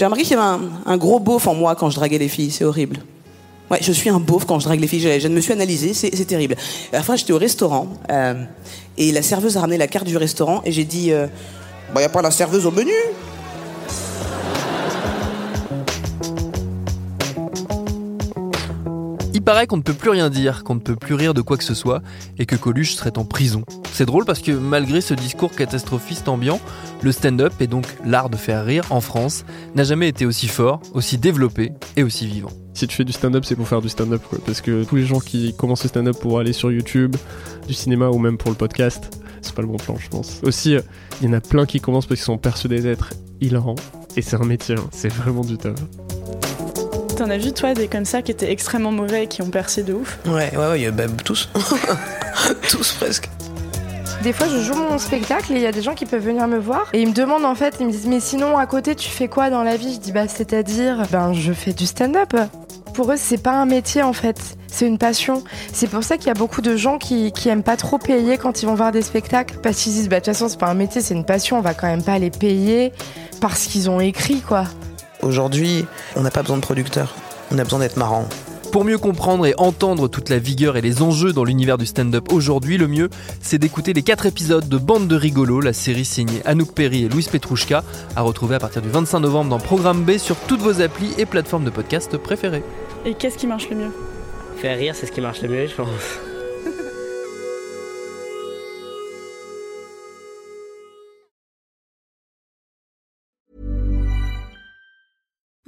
J'ai remarqué qu'il y avait un, gros beauf en moi quand je draguais les filles, c'est horrible. Ouais, je suis un beauf quand je drague les filles, je, me suis analysé, c'est terrible. À la fin, j'étais au restaurant, euh, et la serveuse a ramené la carte du restaurant, et j'ai dit, euh, bah a pas la serveuse au menu Il paraît qu'on ne peut plus rien dire, qu'on ne peut plus rire de quoi que ce soit, et que Coluche serait en prison. C'est drôle parce que malgré ce discours catastrophiste ambiant, le stand-up, et donc l'art de faire rire en France, n'a jamais été aussi fort, aussi développé et aussi vivant. Si tu fais du stand-up, c'est pour faire du stand-up, quoi. Parce que tous les gens qui commencent le stand-up pour aller sur YouTube, du cinéma ou même pour le podcast, c'est pas le bon plan, je pense. Aussi, il y en a plein qui commencent parce qu'ils sont persuadés d'être hilarants. Et c'est un métier, hein. c'est vraiment du taf. T'en as vu, toi, des comme ça qui étaient extrêmement mauvais et qui ont percé de ouf? Ouais, ouais, ouais, bah, tous. tous presque. Des fois, je joue mon spectacle et il y a des gens qui peuvent venir me voir et ils me demandent en fait, ils me disent mais sinon à côté tu fais quoi dans la vie? Je dis bah c'est-à-dire ben je fais du stand-up. Pour eux, c'est pas un métier en fait, c'est une passion. C'est pour ça qu'il y a beaucoup de gens qui, qui aiment pas trop payer quand ils vont voir des spectacles parce qu'ils se disent bah de toute façon c'est pas un métier, c'est une passion, on va quand même pas les payer parce qu'ils ont écrit quoi. Aujourd'hui, on n'a pas besoin de producteurs, on a besoin d'être marrant. Pour mieux comprendre et entendre toute la vigueur et les enjeux dans l'univers du stand-up aujourd'hui, le mieux, c'est d'écouter les 4 épisodes de Bande de rigolos, la série signée Anouk Perry et Louise Petrouchka, à retrouver à partir du 25 novembre dans Programme B sur toutes vos applis et plateformes de podcast préférées. Et qu'est-ce qui marche le mieux? Faire rire, c'est ce qui marche le mieux, je pense.